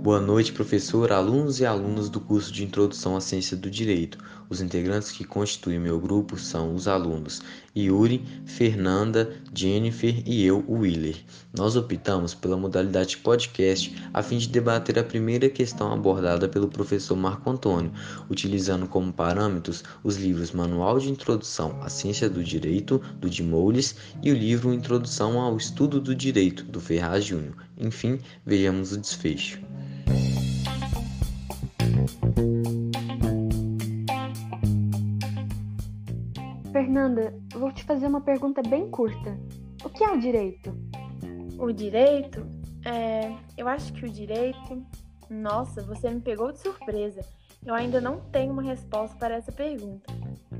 Boa noite, professor, alunos e alunas do curso de Introdução à Ciência do Direito. Os integrantes que constituem meu grupo são os alunos Yuri, Fernanda, Jennifer e eu, Willer. Nós optamos pela modalidade podcast a fim de debater a primeira questão abordada pelo professor Marco Antônio, utilizando como parâmetros os livros Manual de Introdução à Ciência do Direito, do de Moules, e o livro Introdução ao Estudo do Direito, do Ferraz Júnior. Enfim, vejamos o desfecho. Fernanda, vou te fazer uma pergunta bem curta. O que é o direito? O direito? É, eu acho que o direito. Nossa, você me pegou de surpresa. Eu ainda não tenho uma resposta para essa pergunta.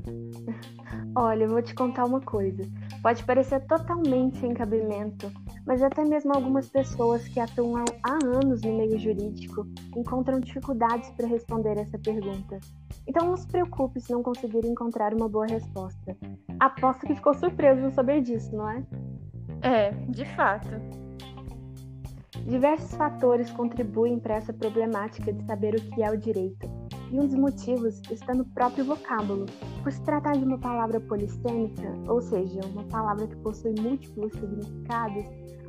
Olha, eu vou te contar uma coisa. Pode parecer totalmente sem cabimento, mas até mesmo algumas pessoas que atuam há anos no meio jurídico encontram dificuldades para responder essa pergunta. Então não se preocupe se não conseguir encontrar uma boa resposta. Aposto que ficou surpreso ao saber disso, não é? É, de fato. Diversos fatores contribuem para essa problemática de saber o que é o direito. E um dos motivos está no próprio vocábulo. Por se tratar de uma palavra polissêmica, ou seja, uma palavra que possui múltiplos significados,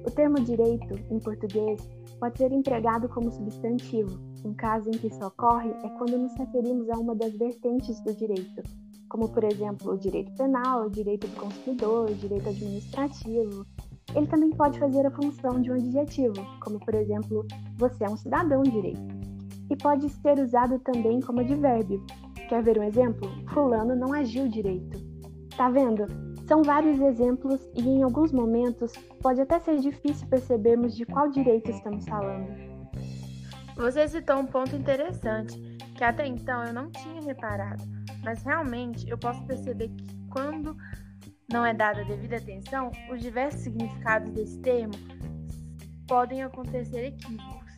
o termo direito, em português, pode ser empregado como substantivo. Um caso em que isso ocorre é quando nos referimos a uma das vertentes do direito, como, por exemplo, o direito penal, o direito do consumidor, o direito administrativo. Ele também pode fazer a função de um adjetivo, como, por exemplo, você é um cidadão direito. E pode ser usado também como advérbio. Quer ver um exemplo? Fulano não agiu direito. Tá vendo? São vários exemplos e, em alguns momentos, pode até ser difícil percebermos de qual direito estamos falando. Você citou um ponto interessante, que até então eu não tinha reparado, mas realmente eu posso perceber que quando não é dada devida atenção, os diversos significados desse termo podem acontecer equívocos.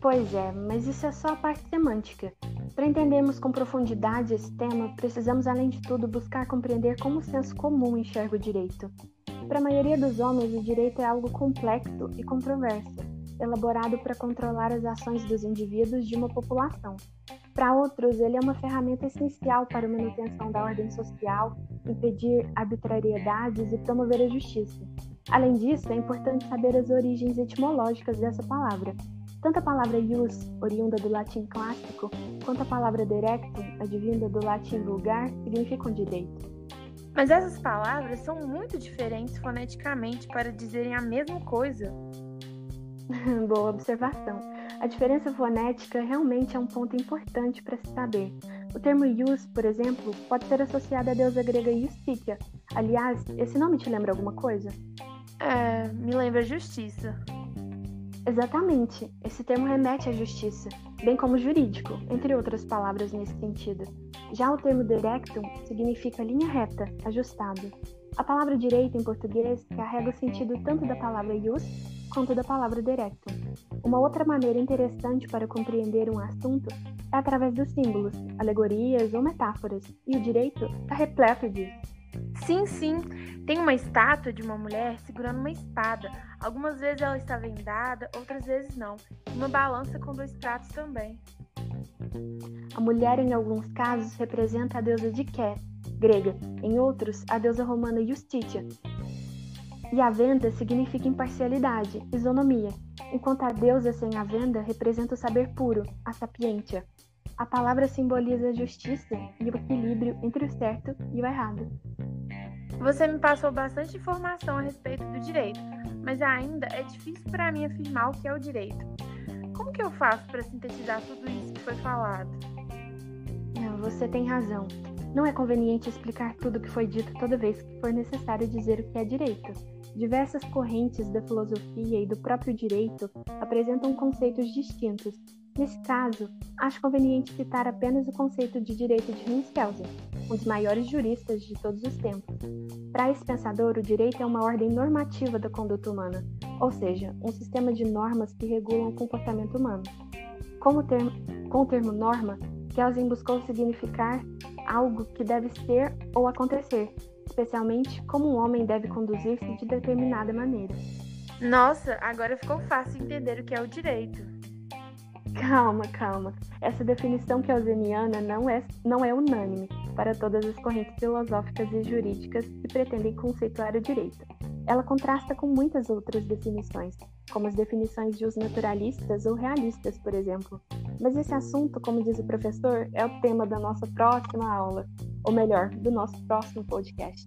Pois é, mas isso é só a parte semântica. Para entendermos com profundidade esse tema, precisamos, além de tudo, buscar compreender como o senso comum enxerga o direito. Para a maioria dos homens, o direito é algo complexo e controverso, elaborado para controlar as ações dos indivíduos de uma população. Para outros, ele é uma ferramenta essencial para a manutenção da ordem social, impedir arbitrariedades e promover a justiça. Além disso, é importante saber as origens etimológicas dessa palavra, tanto a palavra ius, oriunda do latim clássico, quanto a palavra directum, advinda do latim vulgar, significam direito. Mas essas palavras são muito diferentes foneticamente para dizerem a mesma coisa. Boa observação. A diferença fonética realmente é um ponto importante para se saber. O termo ius, por exemplo, pode ser associado à deusa grega Iustícia. Aliás, esse nome te lembra alguma coisa? É, me lembra justiça. Exatamente, esse termo remete à justiça, bem como jurídico, entre outras palavras nesse sentido. Já o termo directum significa linha reta, ajustado. A palavra direito em português carrega o sentido tanto da palavra ius quanto da palavra directum. Uma outra maneira interessante para compreender um assunto é através dos símbolos, alegorias ou metáforas, e o direito está repleto disso. Sim, sim. Tem uma estátua de uma mulher segurando uma espada. Algumas vezes ela está vendada, outras vezes não. E uma balança com dois pratos também. A mulher, em alguns casos, representa a deusa Diké, grega, em outros, a deusa romana Justitia. E a venda significa imparcialidade, isonomia, enquanto a deusa sem a venda representa o saber puro, a sapientia. A palavra simboliza a justiça e o equilíbrio entre o certo e o errado. Você me passou bastante informação a respeito do direito, mas ainda é difícil para mim afirmar o que é o direito. Como que eu faço para sintetizar tudo isso que foi falado? Não, você tem razão. Não é conveniente explicar tudo o que foi dito toda vez que for necessário dizer o que é direito. Diversas correntes da filosofia e do próprio direito apresentam conceitos distintos. Nesse caso, acho conveniente citar apenas o conceito de direito de Hans Kelsen, um dos maiores juristas de todos os tempos. Para esse pensador, o direito é uma ordem normativa da conduta humana, ou seja, um sistema de normas que regulam o comportamento humano. Com o termo, com o termo norma, Kelsen buscou significar algo que deve ser ou acontecer, especialmente como um homem deve conduzir-se de determinada maneira. Nossa, agora ficou fácil entender o que é o direito. Calma, calma. Essa definição kelseniana não é, não é unânime para todas as correntes filosóficas e jurídicas que pretendem conceituar o direito. Ela contrasta com muitas outras definições, como as definições de os naturalistas ou realistas, por exemplo. Mas esse assunto, como diz o professor, é o tema da nossa próxima aula, ou melhor, do nosso próximo podcast.